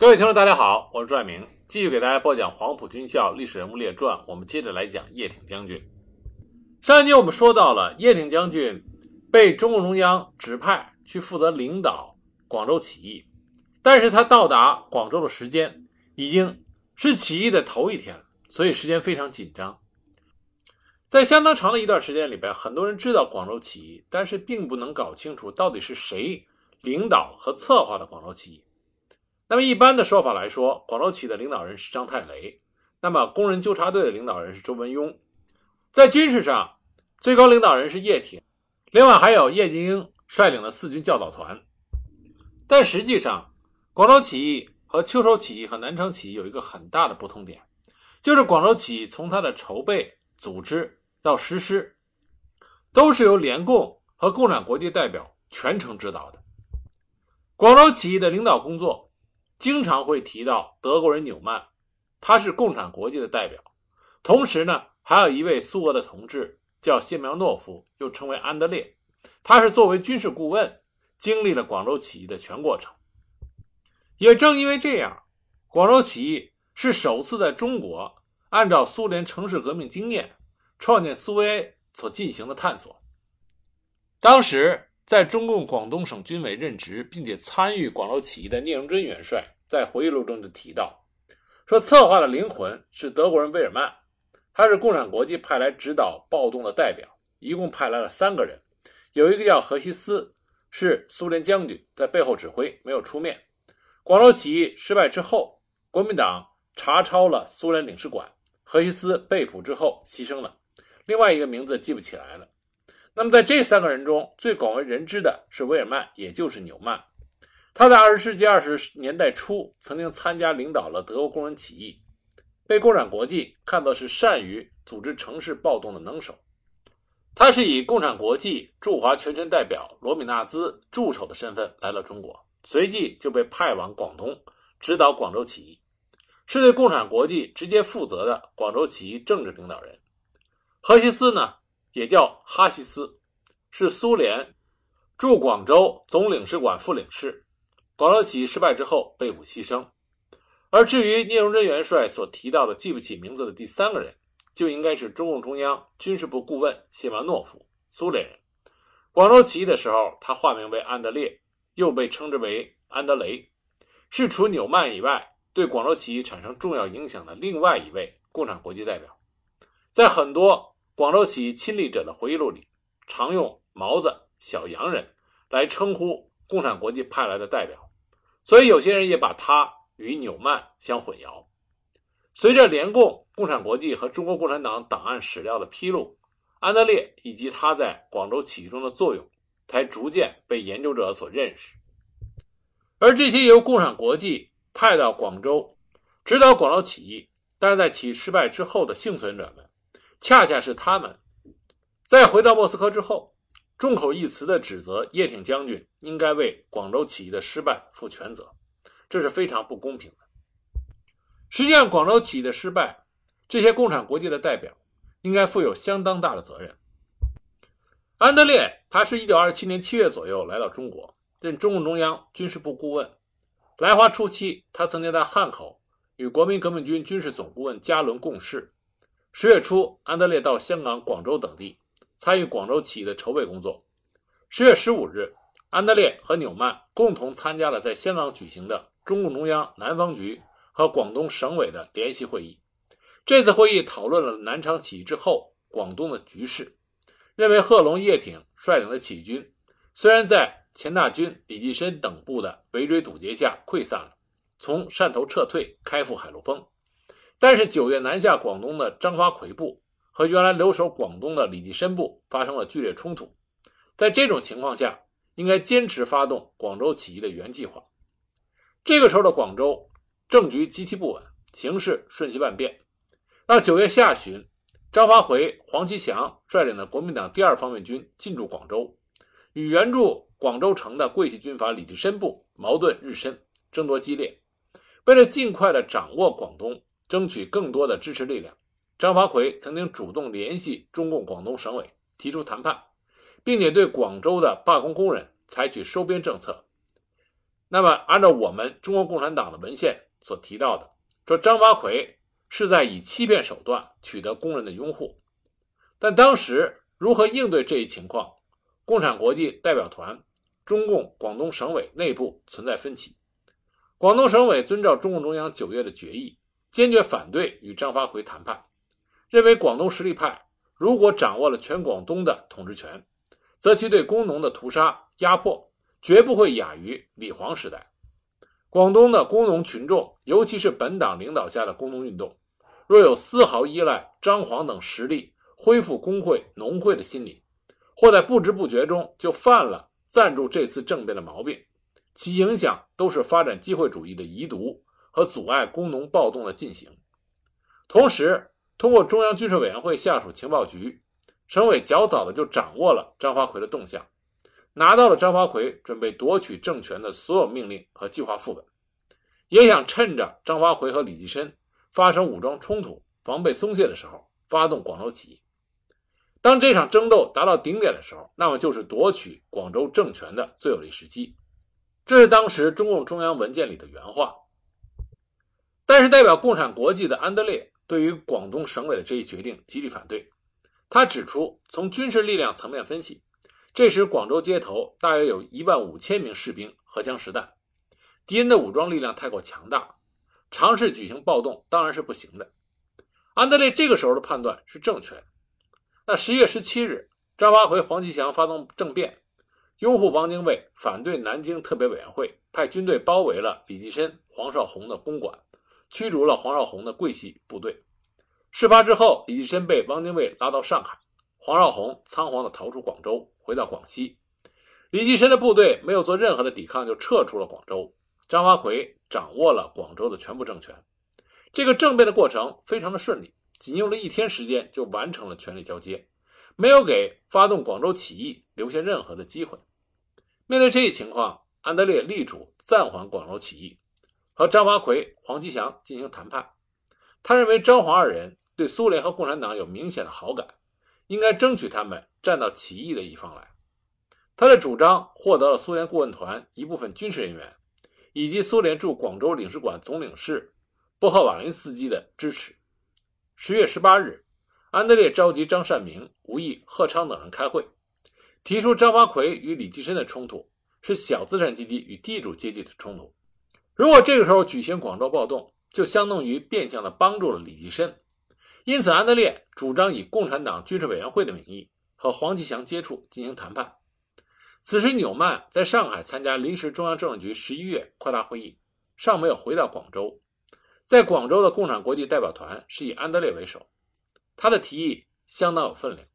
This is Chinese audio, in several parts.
各位听众，大家好，我是朱爱明，继续给大家播讲《黄埔军校历史人物列传》。我们接着来讲叶挺将军。上一集我们说到了叶挺将军被中共中央指派去负责领导广州起义，但是他到达广州的时间已经是起义的头一天，所以时间非常紧张。在相当长的一段时间里边，很多人知道广州起义，但是并不能搞清楚到底是谁领导和策划的广州起义。那么一般的说法来说，广州起义的领导人是张太雷，那么工人纠察队的领导人是周文雍，在军事上最高领导人是叶挺，另外还有叶剑英率领的四军教导团。但实际上，广州起义和秋收起义和南昌起义有一个很大的不同点，就是广州起义从它的筹备、组织到实施，都是由联共和共产国际代表全程指导的。广州起义的领导工作。经常会提到德国人纽曼，他是共产国际的代表。同时呢，还有一位苏俄的同志叫谢苗诺夫，又称为安德烈，他是作为军事顾问，经历了广州起义的全过程。也正因为这样，广州起义是首次在中国按照苏联城市革命经验，创建苏维埃所进行的探索。当时。在中共广东省军委任职，并且参与广州起义的聂荣臻元帅在回忆录中就提到，说策划的灵魂是德国人威尔曼，他是共产国际派来指导暴动的代表，一共派来了三个人，有一个叫何西斯，是苏联将军，在背后指挥，没有出面。广州起义失败之后，国民党查抄了苏联领事馆，何西斯被捕之后牺牲了，另外一个名字记不起来了。那么，在这三个人中最广为人知的是威尔曼，也就是纽曼。他在二十世纪二十年代初曾经参加领导了德国工人起义，被共产国际看作是善于组织城市暴动的能手。他是以共产国际驻华全权代表罗米纳兹助手的身份来了中国，随即就被派往广东指导广州起义，是对共产国际直接负责的广州起义政治领导人。何西斯呢？也叫哈西斯，是苏联驻广州总领事馆副领事。广州起义失败之后被捕牺牲。而至于聂荣臻元帅所提到的记不起名字的第三个人，就应该是中共中央军事部顾问谢苗诺夫，苏联人。广州起义的时候，他化名为安德烈，又被称之为安德雷，是除纽曼以外对广州起义产生重要影响的另外一位共产国际代表。在很多。广州起义亲历者的回忆录里，常用“毛子”“小洋人”来称呼共产国际派来的代表，所以有些人也把他与纽曼相混淆。随着联共、共产国际和中国共产党档案史料的披露，安德烈以及他在广州起义中的作用，才逐渐被研究者所认识。而这些由共产国际派到广州指导广州起义，但是在起义失败之后的幸存者们。恰恰是他们，在回到莫斯科之后，众口一词地指责叶挺将军应该为广州起义的失败负全责，这是非常不公平的。实际上，广州起义的失败，这些共产国际的代表应该负有相当大的责任。安德烈，他是一九二七年七月左右来到中国，任中共中央军事部顾问。来华初期，他曾经在汉口与国民革命军军事总顾问加伦共事。十月初，安德烈到香港、广州等地参与广州起义的筹备工作。十月十五日，安德烈和纽曼共同参加了在香港举行的中共中央南方局和广东省委的联席会议。这次会议讨论了南昌起义之后广东的局势，认为贺龙、叶挺率领的起义军虽然在钱大钧、李济深等部的围追堵截下溃散了，从汕头撤退，开赴海陆丰。但是九月南下广东的张发奎部和原来留守广东的李济深部发生了剧烈冲突，在这种情况下，应该坚持发动广州起义的原计划。这个时候的广州政局极其不稳，形势瞬息万变。到九月下旬，张发奎、黄其祥率领的国民党第二方面军进驻广州，与援助广州城的桂系军阀李济深部矛盾日深，争夺激烈。为了尽快的掌握广东。争取更多的支持力量，张发奎曾经主动联系中共广东省委，提出谈判，并且对广州的罢工工人采取收编政策。那么按照我们中国共产党的文献所提到的，说张发奎是在以欺骗手段取得工人的拥护，但当时如何应对这一情况，共产国际代表团、中共广东省委内部存在分歧。广东省委遵照中共中央九月的决议，坚决反对与张发奎谈判，认为广东实力派如果掌握了全广东的统治权，则其对工农的屠杀压迫绝不会亚于李黄时代。广东的工农群众，尤其是本党领导下的工农运动，若有丝毫依赖张黄等实力恢复工会、农会的心理，或在不知不觉中就犯了赞助这次政变的毛病，其影响都是发展机会主义的遗毒和阻碍工农暴动的进行。同时，通过中央军事委员会下属情报局。省委较早的就掌握了张发奎的动向，拿到了张发奎准备夺取政权的所有命令和计划副本，也想趁着张发奎和李济深发生武装冲突、防备松懈的时候，发动广州起义。当这场争斗达到顶点的时候，那么就是夺取广州政权的最有利时机。这是当时中共中央文件里的原话。但是，代表共产国际的安德烈对于广东省委的这一决定极力反对。他指出，从军事力量层面分析，这时广州街头大约有一万五千名士兵、荷枪实弹，敌人的武装力量太过强大，尝试举行暴动当然是不行的。安德烈这个时候的判断是正确的。那十一月十七日，张发奎、黄吉祥发动政变，拥护汪精卫，反对南京特别委员会，派军队包围了李济深、黄绍竑的公馆，驱逐了黄绍竑的桂系部队。事发之后，李济深被汪精卫拉到上海，黄绍竑仓皇地逃出广州，回到广西。李济深的部队没有做任何的抵抗，就撤出了广州。张发奎掌握了广州的全部政权。这个政变的过程非常的顺利，仅用了一天时间就完成了权力交接，没有给发动广州起义留下任何的机会。面对这一情况，安德烈力主暂缓广州起义，和张发奎、黄吉祥进行谈判。他认为张黄二人对苏联和共产党有明显的好感，应该争取他们站到起义的一方来。他的主张获得了苏联顾问团一部分军事人员，以及苏联驻广州领事馆总领事波赫瓦林斯基的支持。十月十八日，安德烈召集张善明、吴毅、贺昌等人开会，提出张发奎与李济深的冲突是小资产阶级与地主阶级的冲突。如果这个时候举行广州暴动，就相当于变相的帮助了李济深，因此安德烈主张以共产党军事委员会的名义和黄吉祥接触进行谈判。此时纽曼在上海参加临时中央政治局十一月扩大会议，尚没有回到广州。在广州的共产国际代表团是以安德烈为首，他的提议相当有分量，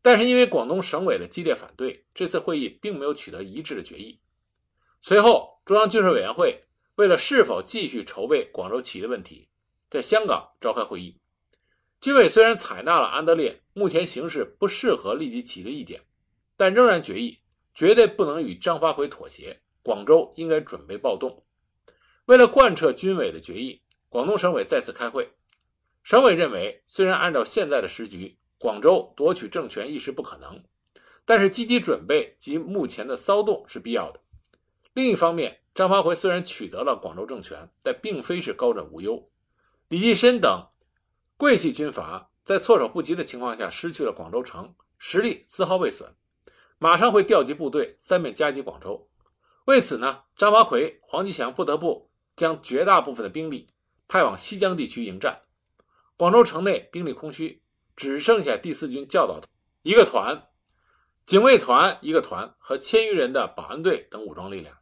但是因为广东省委的激烈反对，这次会议并没有取得一致的决议。随后，中央军事委员会。为了是否继续筹备广州起义的问题，在香港召开会议。军委虽然采纳了安德烈目前形势不适合立即起义的意见，但仍然决议绝对不能与张发奎妥协，广州应该准备暴动。为了贯彻军委的决议，广东省委再次开会。省委认为，虽然按照现在的时局，广州夺取政权一时不可能，但是积极准备及目前的骚动是必要的。另一方面，张发奎虽然取得了广州政权，但并非是高枕无忧。李济深等桂系军阀在措手不及的情况下失去了广州城，实力丝毫未损，马上会调集部队三面夹击广州。为此呢，张发奎、黄吉祥不得不将绝大部分的兵力派往西江地区迎战。广州城内兵力空虚，只剩下第四军教导一个团、警卫团一个团和千余人的保安队等武装力量。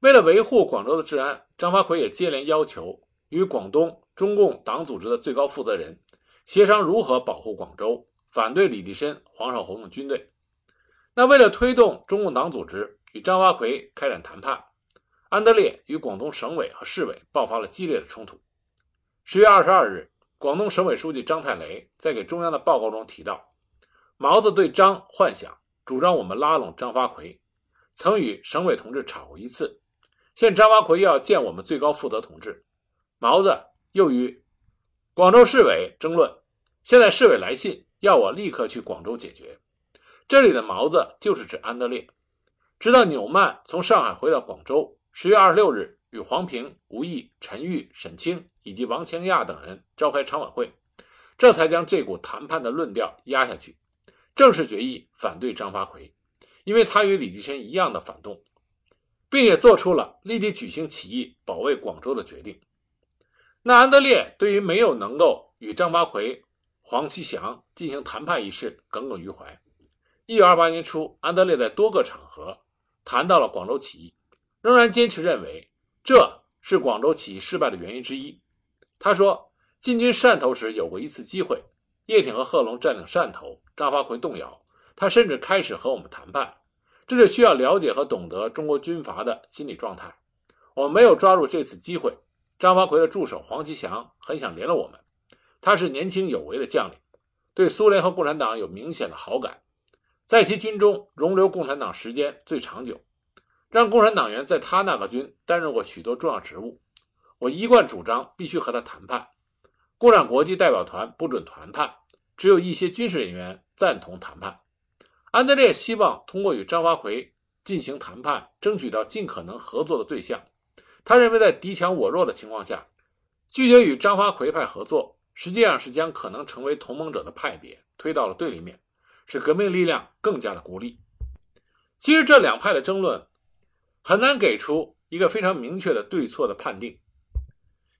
为了维护广州的治安，张发奎也接连要求与广东中共党组织的最高负责人协商如何保护广州，反对李济深、黄绍竑的军队。那为了推动中共党组织与张发奎开展谈判，安德烈与广东省委和市委爆发了激烈的冲突。十月二十二日，广东省委书记张太雷在给中央的报告中提到，毛子对张幻想，主张我们拉拢张发奎，曾与省委同志吵过一次。现张发奎要见我们最高负责同志，毛子又与广州市委争论。现在市委来信要我立刻去广州解决。这里的毛子就是指安德烈。直到纽曼从上海回到广州，十月二十六日与黄平、吴毅、陈玉、沈清以及王清亚等人召开常委会，这才将这股谈判的论调压下去，正式决议反对张发奎，因为他与李济深一样的反动，并且做出了立即举行起义保卫广州的决定。那安德烈对于没有能够与张发奎、黄其祥进行谈判一事耿耿于怀。一九二八年初，安德烈在多个场合谈到了广州起义。仍然坚持认为这是广州起义失败的原因之一。他说，进军汕头时有过一次机会，叶挺和贺龙占领汕头，张发奎动摇，他甚至开始和我们谈判。这是需要了解和懂得中国军阀的心理状态。我们没有抓住这次机会。张发奎的助手黄其祥很想联络我们，他是年轻有为的将领，对苏联和共产党有明显的好感，在其军中容留共产党时间最长久。让共产党员在他那个军担任过许多重要职务，我一贯主张必须和他谈判。共产国际代表团不准谈判，只有一些军事人员赞同谈判。安德烈希望通过与张发奎进行谈判，争取到尽可能合作的对象。他认为，在敌强我弱的情况下，拒绝与张发奎派合作，实际上是将可能成为同盟者的派别推到了对立面，使革命力量更加的孤立。其实，这两派的争论。很难给出一个非常明确的对错的判定，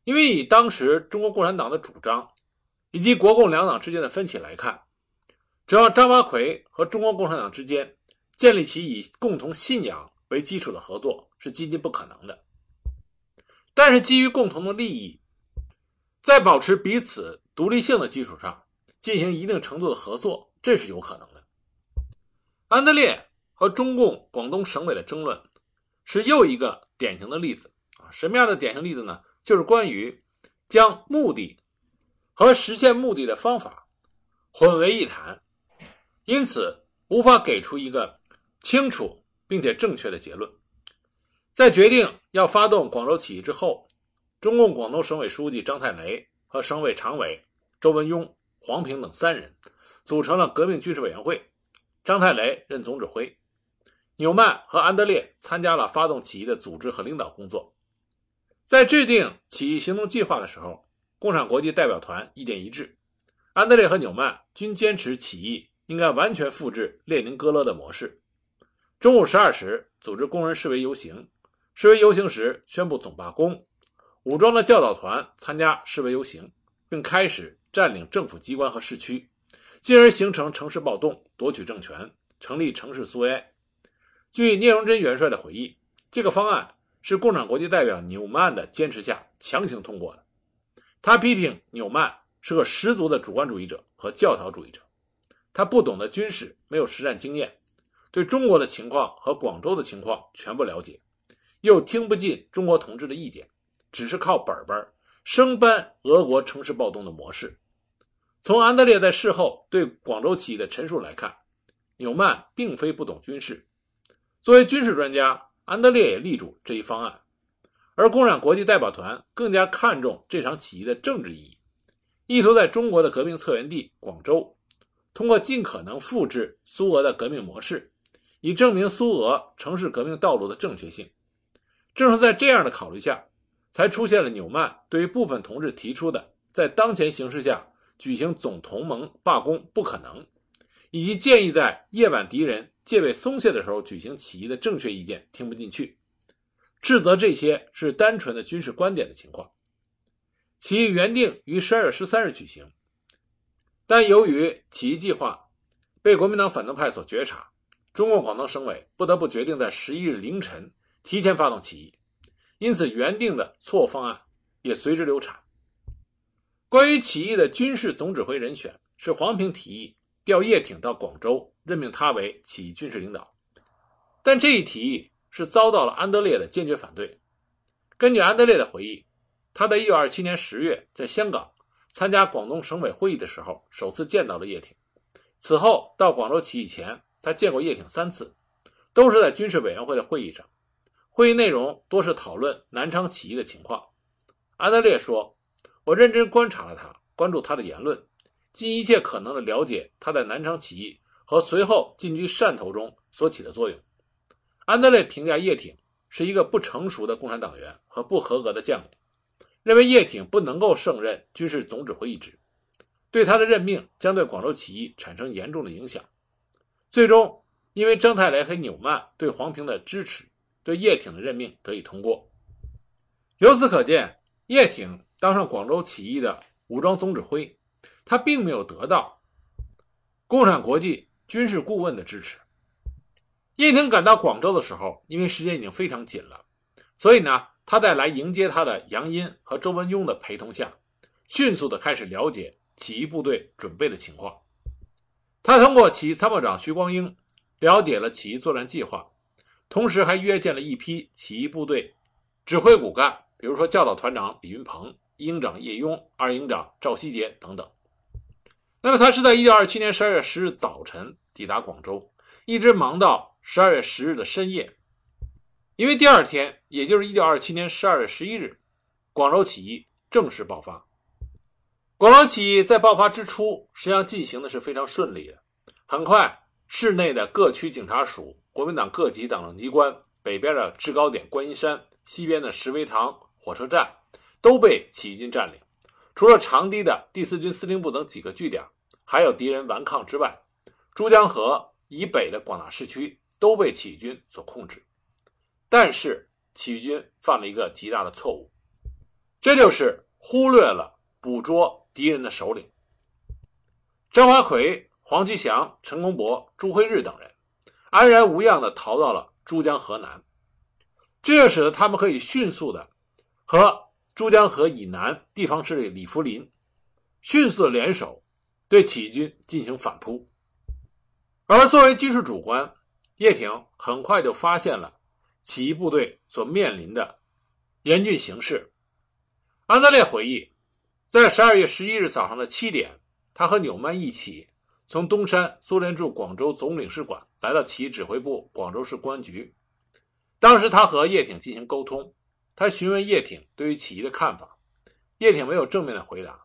因为以当时中国共产党的主张以及国共两党之间的分歧来看，只要张发奎和中国共产党之间建立起以共同信仰为基础的合作是几近不可能的。但是，基于共同的利益，在保持彼此独立性的基础上进行一定程度的合作，这是有可能的。安德烈和中共广东省委的争论。是又一个典型的例子啊！什么样的典型例子呢？就是关于将目的和实现目的的方法混为一谈，因此无法给出一个清楚并且正确的结论。在决定要发动广州起义之后，中共广东省委书记张太雷和省委常委周文雍、黄平等三人组成了革命军事委员会，张太雷任总指挥。纽曼和安德烈参加了发动起义的组织和领导工作，在制定起义行动计划的时候，共产国际代表团意见一致，安德烈和纽曼均坚持起义应该完全复制列宁格勒的模式。中午十二时，组织工人示威游行，示威游行时宣布总罢工，武装的教导团参加示威游行，并开始占领政府机关和市区，进而形成城市暴动，夺取政权，成立城市苏维埃。据聂荣臻元帅的回忆，这个方案是共产国际代表纽曼的坚持下强行通过的。他批评纽曼是个十足的主观主义者和教条主义者，他不懂得军事，没有实战经验，对中国的情况和广州的情况全不了解，又听不进中国同志的意见，只是靠本本生搬俄国城市暴动的模式。从安德烈在事后对广州起义的陈述来看，纽曼并非不懂军事。作为军事专家，安德烈也力主这一方案，而共产国际代表团更加看重这场起义的政治意义，意图在中国的革命策源地广州，通过尽可能复制苏俄的革命模式，以证明苏俄城市革命道路的正确性。正是在这样的考虑下，才出现了纽曼对于部分同志提出的在当前形势下举行总同盟罢工不可能，以及建议在夜晚敌人。戒备松懈的时候举行起义的正确意见听不进去，斥责这些是单纯的军事观点的情况。起义原定于十二月十三日举行，但由于起义计划被国民党反动派所觉察，中共广东省委不得不决定在十一日凌晨提前发动起义，因此原定的错误方案也随之流产。关于起义的军事总指挥人选是黄平提议调叶挺到广州。任命他为起义军事领导，但这一提议是遭到了安德烈的坚决反对。根据安德烈的回忆，他在1927年10月在香港参加广东省委会议的时候，首次见到了叶挺。此后到广州起义前，他见过叶挺三次，都是在军事委员会的会议上。会议内容多是讨论南昌起义的情况。安德烈说：“我认真观察了他，关注他的言论，尽一切可能的了解他在南昌起义。”和随后进军汕头中所起的作用，安德烈评价叶挺是一个不成熟的共产党员和不合格的将领，认为叶挺不能够胜任军事总指挥一职，对他的任命将对广州起义产生严重的影响。最终，因为征太雷和纽曼对黄平的支持，对叶挺的任命得以通过。由此可见，叶挺当上广州起义的武装总指挥，他并没有得到共产国际军事顾问的支持。叶挺赶到广州的时候，因为时间已经非常紧了，所以呢，他在来迎接他的杨殷和周文雍的陪同下，迅速的开始了解起义部队准备的情况。他通过起义参谋长徐光英了解了起义作战计划，同时还约见了一批起义部队指挥骨干，比如说教导团长李云鹏、一营长叶雍、二营长赵希杰等等。那么他是在一九二七年十二月十日早晨抵达广州，一直忙到。十二月十日的深夜，因为第二天，也就是一九二七年十二月十一日，广州起义正式爆发。广州起义在爆发之初，实际上进行的是非常顺利的。很快，市内的各区警察署、国民党各级党政机关、北边的制高点观音山、西边的石围塘火车站，都被起义军占领。除了长堤的第四军司令部等几个据点，还有敌人顽抗之外，珠江河以北的广大市区。都被起义军所控制，但是起义军犯了一个极大的错误，这就是忽略了捕捉敌人的首领。张发奎、黄其祥、陈公博、朱辉日等人，安然无恙地逃到了珠江河南，这就使得他们可以迅速的和珠江河以南地方势力李福林迅速的联手，对起义军进行反扑，而作为军事主官。叶挺很快就发现了起义部队所面临的严峻形势。安德烈回忆，在十二月十一日早上的七点，他和纽曼一起从东山苏联驻广州总领事馆来到起义指挥部广州市公安局。当时他和叶挺进行沟通，他询问叶挺对于起义的看法，叶挺没有正面的回答，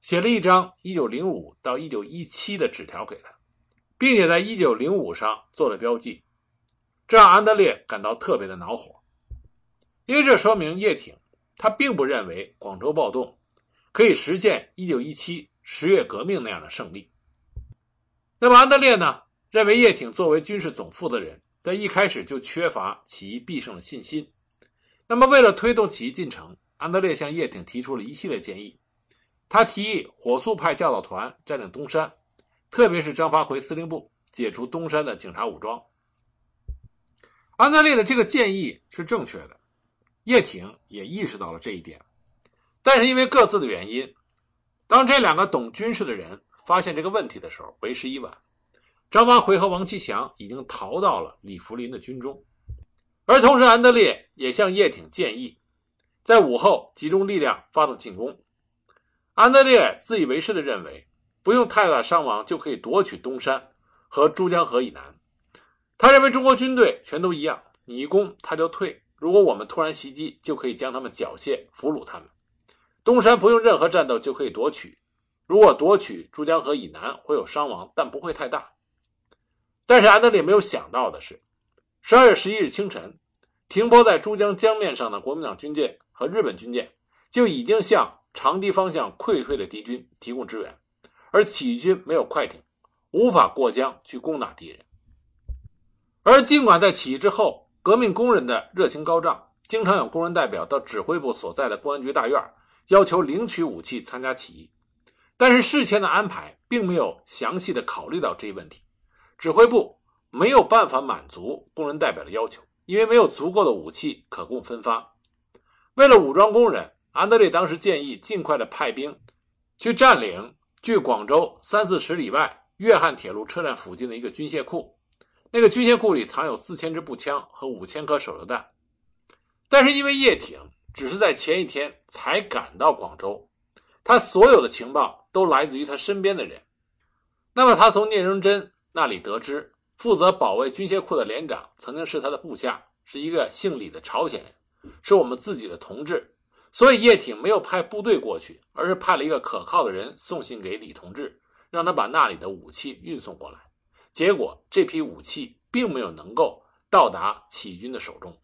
写了一张一九零五到一九一七的纸条给他。并且在一九零五上做了标记，这让安德烈感到特别的恼火，因为这说明叶挺他并不认为广州暴动可以实现一九一七十月革命那样的胜利。那么安德烈呢，认为叶挺作为军事总负责人，在一开始就缺乏起义必胜的信心。那么为了推动起义进程，安德烈向叶挺提出了一系列建议，他提议火速派教导团占领东山。特别是张发奎司令部解除东山的警察武装，安德烈的这个建议是正确的，叶挺也意识到了这一点，但是因为各自的原因，当这两个懂军事的人发现这个问题的时候，为时已晚。张发奎和王其祥已经逃到了李福林的军中，而同时，安德烈也向叶挺建议，在午后集中力量发动进攻。安德烈自以为是的认为。不用太大伤亡就可以夺取东山和珠江河以南。他认为中国军队全都一样，你一攻他就退。如果我们突然袭击，就可以将他们缴械俘虏他们。东山不用任何战斗就可以夺取。如果夺取珠江河以南会有伤亡，但不会太大。但是安德烈没有想到的是，十二月十一日清晨，停泊在珠江江面上的国民党军舰和日本军舰就已经向长堤方向溃退的敌军提供支援。而起义军没有快艇，无法过江去攻打敌人。而尽管在起义之后，革命工人的热情高涨，经常有工人代表到指挥部所在的公安局大院，要求领取武器参加起义，但是事前的安排并没有详细的考虑到这一问题，指挥部没有办法满足工人代表的要求，因为没有足够的武器可供分发。为了武装工人，安德烈当时建议尽快的派兵去占领。距广州三四十里外粤汉铁路车站附近的一个军械库，那个军械库里藏有四千支步枪和五千颗手榴弹。但是因为叶挺只是在前一天才赶到广州，他所有的情报都来自于他身边的人。那么他从聂荣臻那里得知，负责保卫军械库的连长曾经是他的部下，是一个姓李的朝鲜人，是我们自己的同志。所以叶挺没有派部队过去，而是派了一个可靠的人送信给李同志，让他把那里的武器运送过来。结果这批武器并没有能够到达起义军的手中。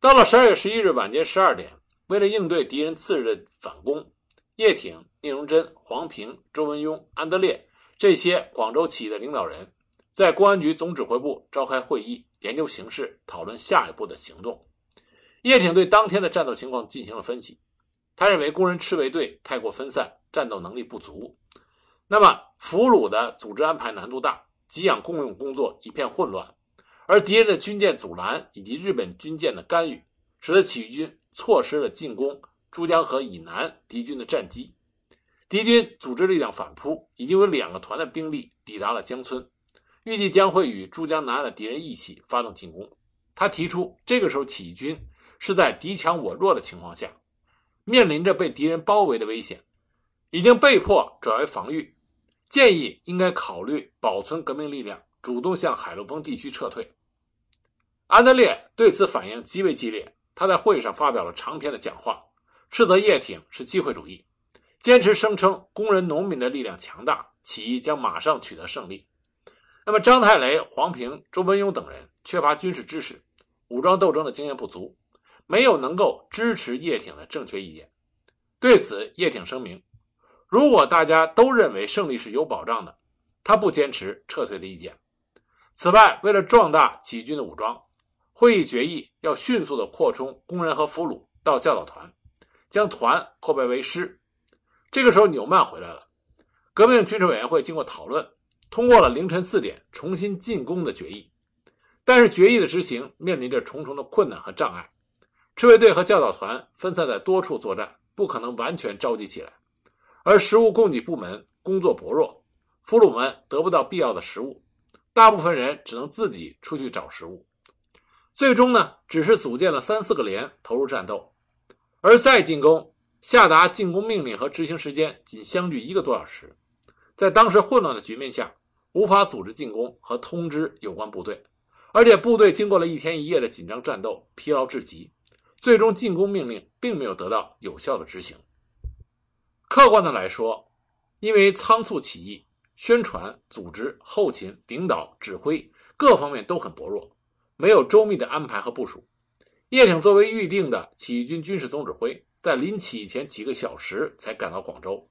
到了十二月十一日晚间十二点，为了应对敌人次日的反攻，叶挺、聂荣臻、黄平、周文雍、安德烈这些广州起义的领导人，在公安局总指挥部召开会议，研究形势，讨论下一步的行动。叶挺对当天的战斗情况进行了分析，他认为工人赤卫队太过分散，战斗能力不足，那么俘虏的组织安排难度大，给养共用工作一片混乱。而敌人的军舰阻拦以及日本军舰的干预，使得起义军错失了进攻珠江河以南敌军的战机。敌军组织力量反扑，已经有两个团的兵力抵达了江村，预计将会与珠江南岸的敌人一起发动进攻。他提出，这个时候起义军是在敌强我弱的情况下，面临着被敌人包围的危险，已经被迫转为防御，建议应该考虑保存革命力量。主动向海陆丰地区撤退。安德烈对此反应极为激烈，他在会上发表了长篇的讲话，斥责叶挺是机会主义，坚持声称工人农民的力量强大，起义将马上取得胜利。那么张太雷、黄平、周文雍等人缺乏军事知识，武装斗争的经验不足，没有能够支持叶挺的正确意见。对此，叶挺声明：如果大家都认为胜利是有保障的，他不坚持撤退的意见。此外，为了壮大起义军的武装，会议决议要迅速地扩充工人和俘虏到教导团，将团扩编为师。这个时候，纽曼回来了。革命军事委员会经过讨论，通过了凌晨四点重新进攻的决议。但是，决议的执行面临着重重的困难和障碍。赤卫队和教导团分散在多处作战，不可能完全召集起来，而食物供给部门工作薄弱，俘虏们得不到必要的食物。大部分人只能自己出去找食物，最终呢，只是组建了三四个连投入战斗，而再进攻下达进攻命令和执行时间仅相距一个多小时，在当时混乱的局面下，无法组织进攻和通知有关部队，而且部队经过了一天一夜的紧张战斗，疲劳至极，最终进攻命令并没有得到有效的执行。客观的来说，因为仓促起义。宣传、组织、后勤、领导、指挥各方面都很薄弱，没有周密的安排和部署。叶挺作为预定的起义军军事总指挥，在临起义前几个小时才赶到广州。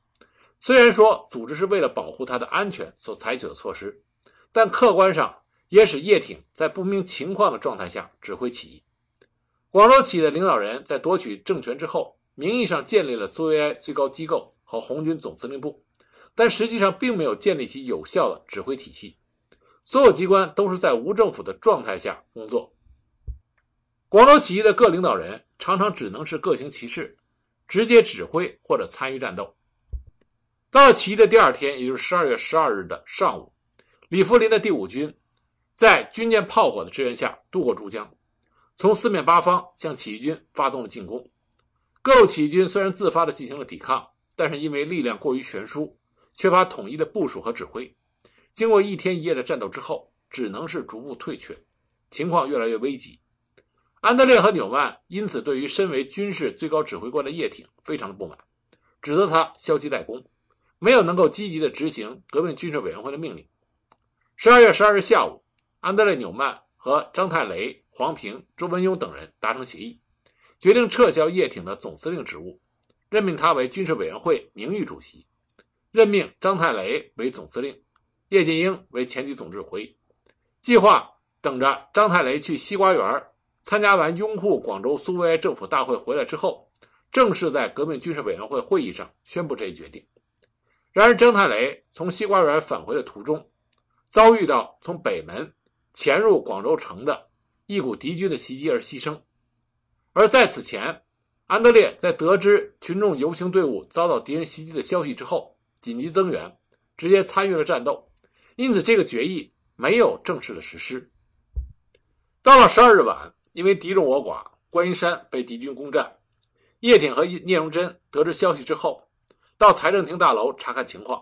虽然说组织是为了保护他的安全所采取的措施，但客观上也使叶挺在不明情况的状态下指挥起义。广州起义的领导人在夺取政权之后，名义上建立了苏维埃最高机构和红军总司令部。但实际上并没有建立起有效的指挥体系，所有机关都是在无政府的状态下工作。广州起义的各领导人常常只能是各行其事，直接指挥或者参与战斗。到了起义的第二天，也就是十二月十二日的上午，李福林的第五军在军舰炮火的支援下渡过珠江，从四面八方向起义军发动了进攻。各路起义军虽然自发地进行了抵抗，但是因为力量过于悬殊。缺乏统一的部署和指挥，经过一天一夜的战斗之后，只能是逐步退却，情况越来越危急。安德烈和纽曼因此对于身为军事最高指挥官的叶挺非常的不满，指责他消极怠工，没有能够积极的执行革命军事委员会的命令。十二月十二日下午，安德烈、纽曼和张太雷、黄平、周文雍等人达成协议，决定撤销叶挺的总司令职务，任命他为军事委员会名誉主席。任命张太雷为总司令，叶剑英为前敌总指挥。计划等着张太雷去西瓜园参加完拥护广州苏维埃政府大会回来之后，正式在革命军事委员会会议上宣布这一决定。然而，张太雷从西瓜园返回的途中，遭遇到从北门潜入广州城的一股敌军的袭击而牺牲。而在此前，安德烈在得知群众游行队伍遭到敌人袭击的消息之后。紧急增援，直接参与了战斗，因此这个决议没有正式的实施。到了十二日晚，因为敌众我寡，观音山被敌军攻占，叶挺和聂荣臻得知消息之后，到财政厅大楼查看情况。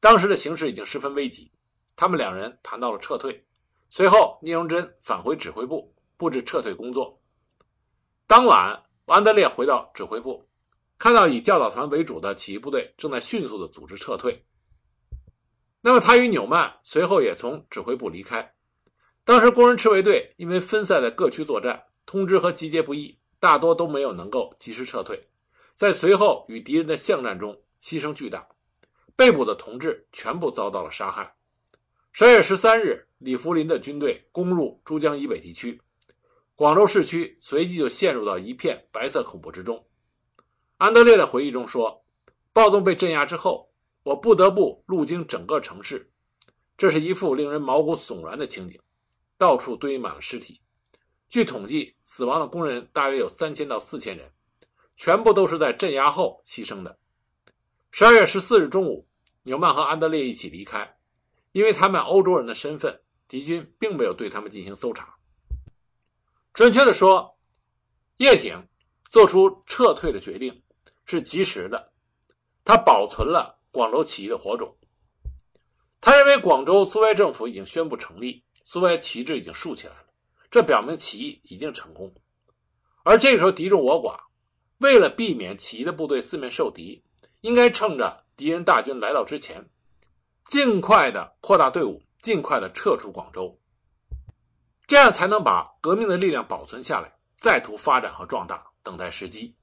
当时的形势已经十分危急，他们两人谈到了撤退。随后，聂荣臻返回指挥部布置撤退工作。当晚，安德烈回到指挥部。看到以教导团为主的起义部队正在迅速的组织撤退，那么他与纽曼随后也从指挥部离开。当时工人赤卫队因为分散在各区作战，通知和集结不易，大多都没有能够及时撤退，在随后与敌人的巷战中牺牲巨大，被捕的同志全部遭到了杀害。十二月十三日，李福林的军队攻入珠江以北地区，广州市区随即就陷入到一片白色恐怖之中。安德烈的回忆中说：“暴动被镇压之后，我不得不路经整个城市，这是一副令人毛骨悚然的情景，到处堆满了尸体。据统计，死亡的工人大约有三千到四千人，全部都是在镇压后牺牲的。”十二月十四日中午，纽曼和安德烈一起离开。因为他们欧洲人的身份，敌军并没有对他们进行搜查。准确的说，叶挺做出撤退的决定是及时的，他保存了广州起义的火种。他认为广州苏维埃政府已经宣布成立，苏维埃旗帜已经竖起来了，这表明起义已经成功。而这个时候敌众我寡，为了避免起义的部队四面受敌，应该趁着敌人大军来到之前。尽快的扩大队伍，尽快的撤出广州，这样才能把革命的力量保存下来，再图发展和壮大，等待时机。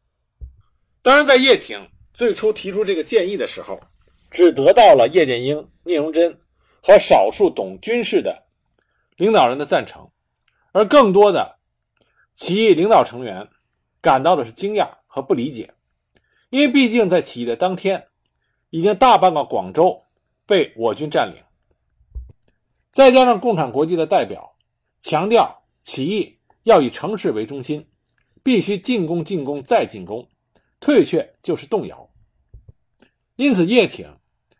当然，在叶挺最初提出这个建议的时候，只得到了叶剑英、聂荣臻和少数懂军事的领导人的赞成，而更多的起义领导成员感到的是惊讶和不理解，因为毕竟在起义的当天，已经大半个广州。被我军占领，再加上共产国际的代表强调起义要以城市为中心，必须进攻、进攻再进攻，退却就是动摇。因此，叶挺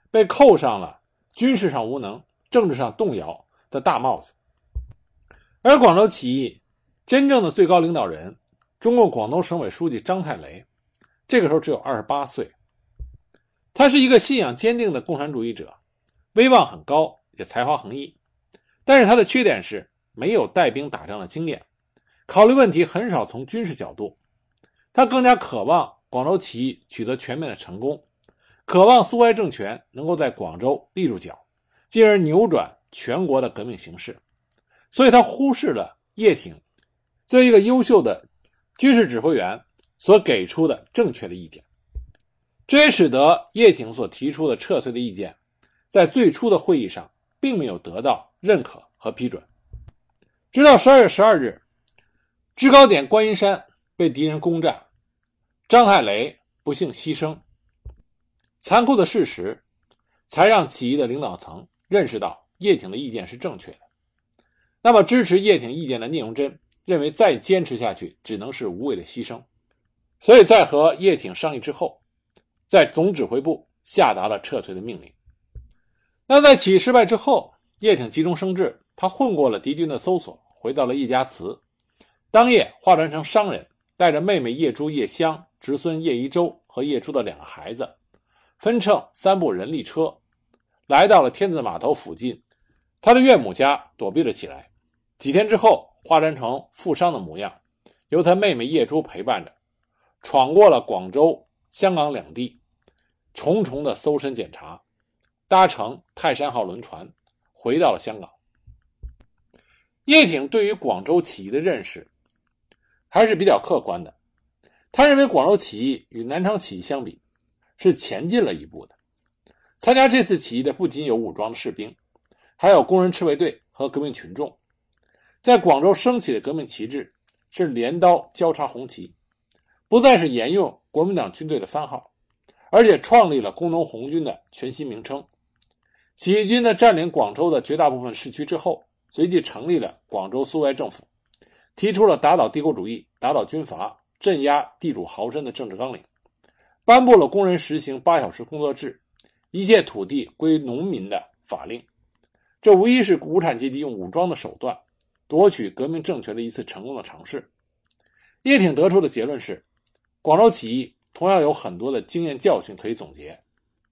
被扣上了军事上无能、政治上动摇的大帽子。而广州起义真正的最高领导人，中共广东省委书记张太雷，这个时候只有二十八岁，他是一个信仰坚定的共产主义者。威望很高，也才华横溢，但是他的缺点是没有带兵打仗的经验，考虑问题很少从军事角度。他更加渴望广州起义取得全面的成功，渴望苏维埃政权能够在广州立住脚，进而扭转全国的革命形势。所以他忽视了叶挺作为一个优秀的军事指挥员所给出的正确的意见，这也使得叶挺所提出的撤退的意见。在最初的会议上，并没有得到认可和批准。直到十二月十二日，制高点观音山被敌人攻占，张太雷不幸牺牲。残酷的事实，才让起义的领导层认识到叶挺的意见是正确的。那么，支持叶挺意见的聂荣臻认为，再坚持下去只能是无谓的牺牲，所以在和叶挺商议之后，在总指挥部下达了撤退的命令。那在起义失败之后，叶挺急中生智，他混过了敌军的搜索，回到了叶家祠。当夜化妆成商人，带着妹妹叶珠、叶香、侄孙叶一舟和叶珠的两个孩子，分乘三部人力车，来到了天字码头附近，他的岳母家躲避了起来。几天之后，化妆成富商的模样，由他妹妹叶珠陪伴着，闯过了广州、香港两地，重重的搜身检查。搭乘泰山号轮船回到了香港。叶挺对于广州起义的认识还是比较客观的，他认为广州起义与南昌起义相比是前进了一步的。参加这次起义的不仅有武装的士兵，还有工人赤卫队和革命群众。在广州升起的革命旗帜是镰刀交叉红旗，不再是沿用国民党军队的番号，而且创立了工农红军的全新名称。起义军在占领广州的绝大部分市区之后，随即成立了广州苏维埃政府，提出了打倒帝国主义、打倒军阀、镇压地主豪绅的政治纲领，颁布了工人实行八小时工作制、一切土地归农民的法令。这无疑是无产阶级用武装的手段夺取革命政权的一次成功的尝试。叶挺得出的结论是：广州起义同样有很多的经验教训可以总结，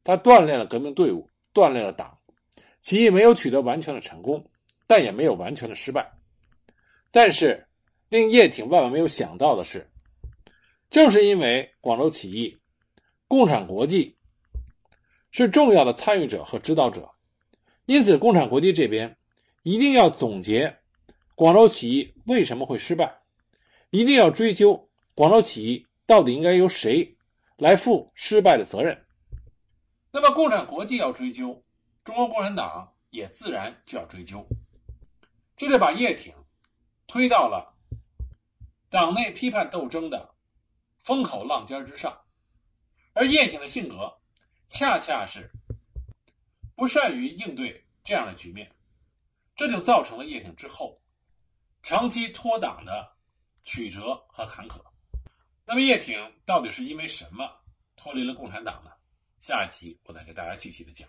它锻炼了革命队伍，锻炼了党。起义没有取得完全的成功，但也没有完全的失败。但是，令叶挺万万没有想到的是，正是因为广州起义，共产国际是重要的参与者和指导者，因此，共产国际这边一定要总结广州起义为什么会失败，一定要追究广州起义到底应该由谁来负失败的责任。那么，共产国际要追究，中国共产党也自然就要追究。这就把叶挺推到了党内批判斗争的风口浪尖之上，而叶挺的性格恰恰是不善于应对这样的局面，这就造成了叶挺之后长期脱党的曲折和坎坷。那么，叶挺到底是因为什么脱离了共产党呢？下一集我再给大家具体的讲。